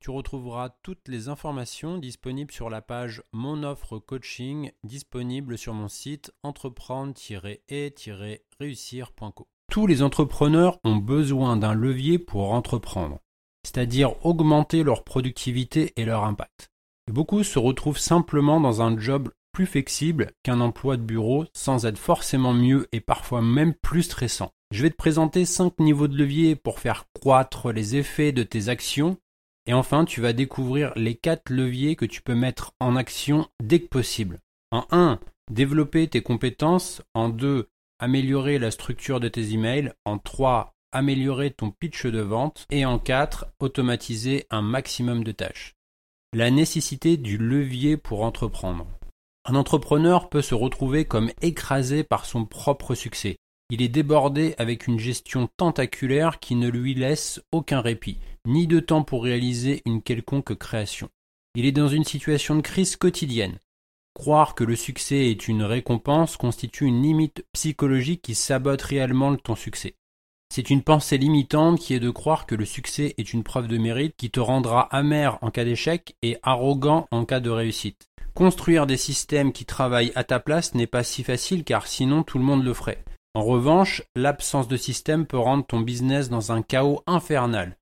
Tu retrouveras toutes les informations disponibles sur la page Mon offre coaching disponible sur mon site entreprendre-et-réussir.co. Tous les entrepreneurs ont besoin d'un levier pour entreprendre, c'est-à-dire augmenter leur productivité et leur impact. beaucoup se retrouvent simplement dans un job plus flexible qu'un emploi de bureau sans être forcément mieux et parfois même plus stressant. Je vais te présenter 5 niveaux de levier pour faire croître les effets de tes actions et enfin tu vas découvrir les 4 leviers que tu peux mettre en action dès que possible. En 1, développer tes compétences. En 2, améliorer la structure de tes emails. En 3, améliorer ton pitch de vente. Et en 4, automatiser un maximum de tâches. La nécessité du levier pour entreprendre. Un entrepreneur peut se retrouver comme écrasé par son propre succès. Il est débordé avec une gestion tentaculaire qui ne lui laisse aucun répit, ni de temps pour réaliser une quelconque création. Il est dans une situation de crise quotidienne. Croire que le succès est une récompense constitue une limite psychologique qui sabote réellement ton succès. C'est une pensée limitante qui est de croire que le succès est une preuve de mérite qui te rendra amer en cas d'échec et arrogant en cas de réussite. Construire des systèmes qui travaillent à ta place n'est pas si facile car sinon tout le monde le ferait. En revanche, l'absence de système peut rendre ton business dans un chaos infernal.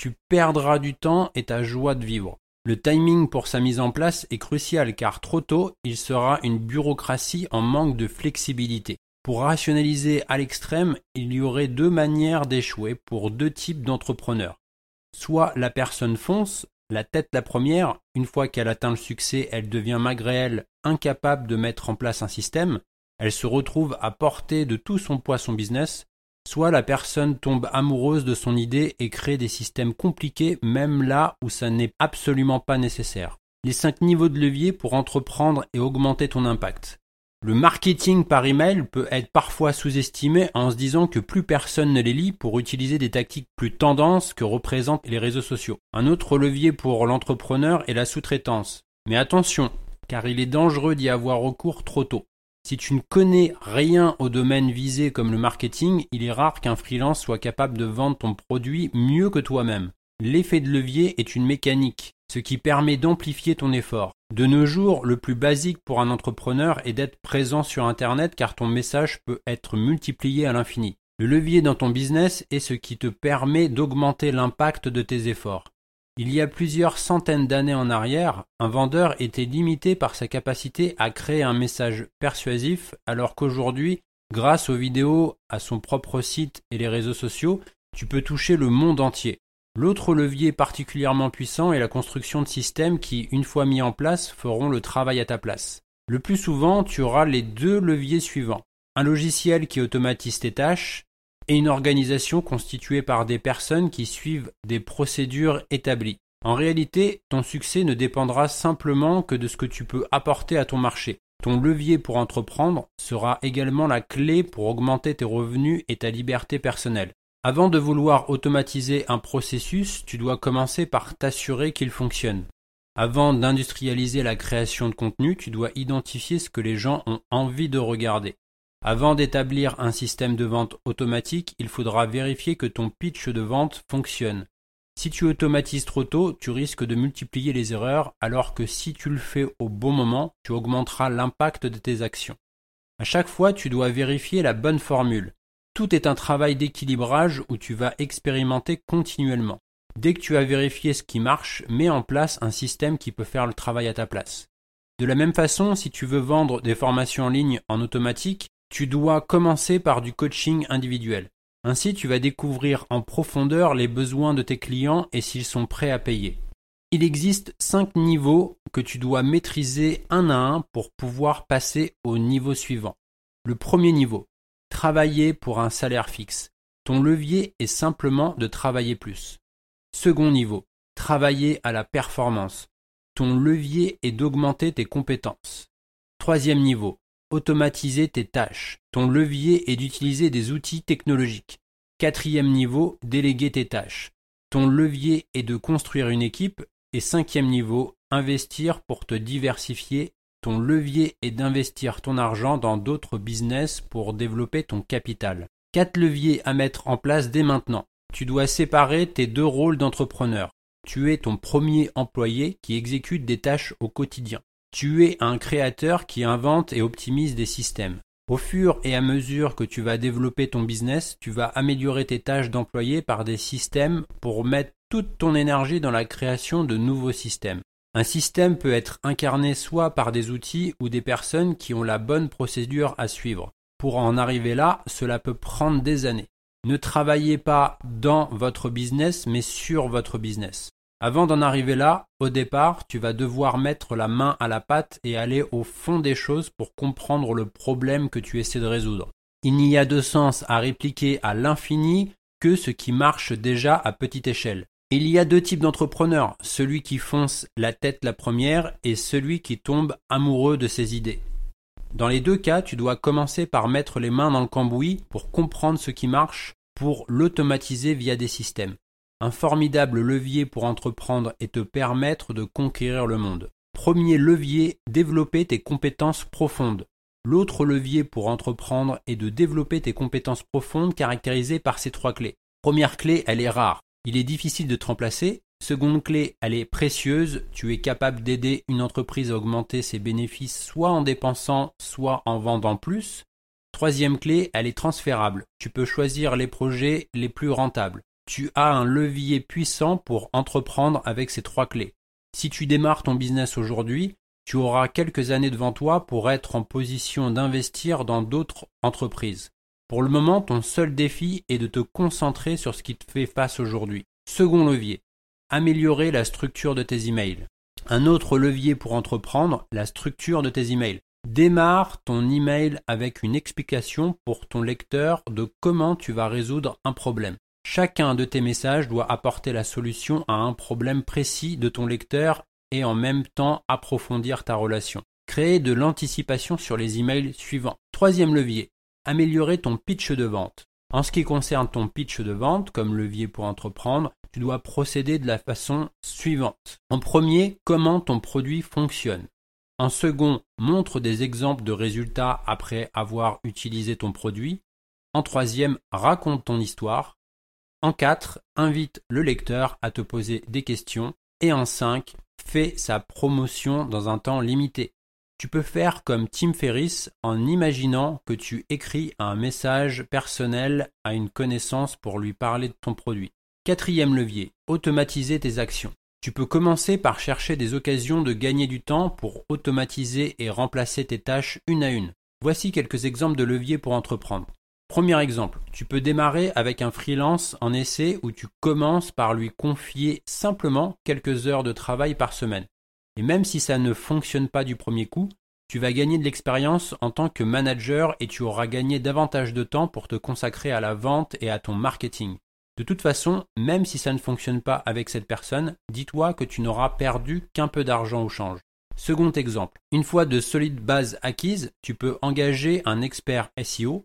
Tu perdras du temps et ta joie de vivre. Le timing pour sa mise en place est crucial car trop tôt, il sera une bureaucratie en manque de flexibilité. Pour rationaliser à l'extrême, il y aurait deux manières d'échouer pour deux types d'entrepreneurs. Soit la personne fonce, la tête la première, une fois qu'elle atteint le succès, elle devient malgré elle incapable de mettre en place un système, elle se retrouve à porter de tout son poids son business, Soit la personne tombe amoureuse de son idée et crée des systèmes compliqués même là où ça n'est absolument pas nécessaire. Les cinq niveaux de levier pour entreprendre et augmenter ton impact. Le marketing par email peut être parfois sous-estimé en se disant que plus personne ne les lit pour utiliser des tactiques plus tendances que représentent les réseaux sociaux. Un autre levier pour l'entrepreneur est la sous-traitance. Mais attention, car il est dangereux d'y avoir recours trop tôt. Si tu ne connais rien au domaine visé comme le marketing, il est rare qu'un freelance soit capable de vendre ton produit mieux que toi-même. L'effet de levier est une mécanique, ce qui permet d'amplifier ton effort. De nos jours, le plus basique pour un entrepreneur est d'être présent sur Internet car ton message peut être multiplié à l'infini. Le levier dans ton business est ce qui te permet d'augmenter l'impact de tes efforts. Il y a plusieurs centaines d'années en arrière, un vendeur était limité par sa capacité à créer un message persuasif, alors qu'aujourd'hui, grâce aux vidéos, à son propre site et les réseaux sociaux, tu peux toucher le monde entier. L'autre levier particulièrement puissant est la construction de systèmes qui, une fois mis en place, feront le travail à ta place. Le plus souvent, tu auras les deux leviers suivants. Un logiciel qui automatise tes tâches et une organisation constituée par des personnes qui suivent des procédures établies. En réalité, ton succès ne dépendra simplement que de ce que tu peux apporter à ton marché. Ton levier pour entreprendre sera également la clé pour augmenter tes revenus et ta liberté personnelle. Avant de vouloir automatiser un processus, tu dois commencer par t'assurer qu'il fonctionne. Avant d'industrialiser la création de contenu, tu dois identifier ce que les gens ont envie de regarder. Avant d'établir un système de vente automatique, il faudra vérifier que ton pitch de vente fonctionne. Si tu automatises trop tôt, tu risques de multiplier les erreurs, alors que si tu le fais au bon moment, tu augmenteras l'impact de tes actions. À chaque fois, tu dois vérifier la bonne formule. Tout est un travail d'équilibrage où tu vas expérimenter continuellement. Dès que tu as vérifié ce qui marche, mets en place un système qui peut faire le travail à ta place. De la même façon, si tu veux vendre des formations en ligne en automatique, Tu dois commencer par du coaching individuel. Ainsi, tu vas découvrir en profondeur les besoins de tes clients et s'ils sont prêts à payer. Il existe cinq niveaux que tu dois maîtriser un à un pour pouvoir passer au niveau suivant. Le premier niveau, travailler pour un salaire fixe. Ton levier est simplement de travailler plus. Second niveau, travailler à la performance. Ton levier est d'augmenter tes compétences. Troisième niveau, automatiser tes tâches. Ton levier est d'utiliser des outils technologiques. Quatrième niveau, déléguer tes tâches. Ton levier est de construire une équipe. Et cinquième niveau, investir pour te diversifier. Ton levier est d'investir ton argent dans d'autres business pour développer ton capital. Quatre leviers à mettre en place dès maintenant. Tu dois séparer tes deux rôles d'entrepreneur. Tu es ton premier employé qui exécute des tâches au quotidien. Tu es un créateur qui invente et optimise des systèmes. Au fur et à mesure que tu vas développer ton business, tu vas améliorer tes tâches d'employé par des systèmes pour mettre toute ton énergie dans la création de nouveaux systèmes. Un système peut être incarné soit par des outils ou des personnes qui ont la bonne procédure à suivre. Pour en arriver là, cela peut prendre des années. Ne travaillez pas dans votre business, mais sur votre business. Avant d'en arriver là, au départ, tu vas devoir mettre la main à la pâte et aller au fond des choses pour comprendre le problème que tu essaies de résoudre. Il n'y a de sens à répliquer à l'infini que ce qui marche déjà à petite échelle. Il y a deux types d'entrepreneurs, celui qui fonce la tête la première et celui qui tombe amoureux de ses idées. Dans les deux cas, tu dois commencer par mettre les mains dans le cambouis pour comprendre ce qui marche, pour l'automatiser via des systèmes. Un formidable levier pour entreprendre et te permettre de conquérir le monde. Premier levier, développer tes compétences profondes. L'autre levier pour entreprendre est de développer tes compétences profondes caractérisées par ces trois clés. Première clé, elle est rare. Il est difficile de te remplacer, Seconde clé, elle est précieuse. Tu es capable d'aider une entreprise à augmenter ses bénéfices soit en dépensant, soit en vendant plus. Troisième clé, elle est transférable. Tu peux choisir les projets les plus rentables. Tu as un levier puissant pour entreprendre avec ces trois clés. Si tu démarres ton business aujourd'hui, tu auras quelques années devant toi pour être en position d'investir dans d'autres entreprises. Pour le moment, ton seul défi est de te concentrer sur ce qui te fait face aujourd'hui. Second levier, améliorer la structure de tes emails. Un autre levier pour entreprendre, la structure de tes emails. Démarre ton email avec une explication pour ton lecteur de comment tu vas résoudre un problème. Chacun de tes messages doit apporter la solution à un problème précis de ton lecteur et en même temps approfondir ta relation. Créer de l'anticipation sur les emails suivants. Troisième levier, améliorer ton pitch de vente. En ce qui concerne ton pitch de vente, comme levier pour entreprendre, tu dois procéder de la façon suivante. En premier, comment ton produit fonctionne. En second, montre des exemples de résultats après avoir utilisé ton produit. En troisième, raconte ton histoire. En quatre, invite le lecteur à te poser des questions. Et en cinq, fais sa promotion dans un temps limité. Tu peux faire comme Tim Ferriss en imaginant que tu écris un message personnel à une connaissance pour lui parler de ton produit. Quatrième levier, automatiser tes actions. Tu peux commencer par chercher des occasions de gagner du temps pour automatiser et remplacer tes tâches une à une. Voici quelques exemples de leviers pour entreprendre. Premier exemple, tu peux démarrer avec un freelance en essai où tu commences par lui confier simplement quelques heures de travail par semaine. Et même si ça ne fonctionne pas du premier coup, tu vas gagner de l'expérience en tant que manager et tu auras gagné davantage de temps pour te consacrer à la vente et à ton marketing. De toute façon, même si ça ne fonctionne pas avec cette personne, dis-toi que tu n'auras perdu qu'un peu d'argent au change. Second exemple, une fois de solides bases acquises, tu peux engager un expert SEO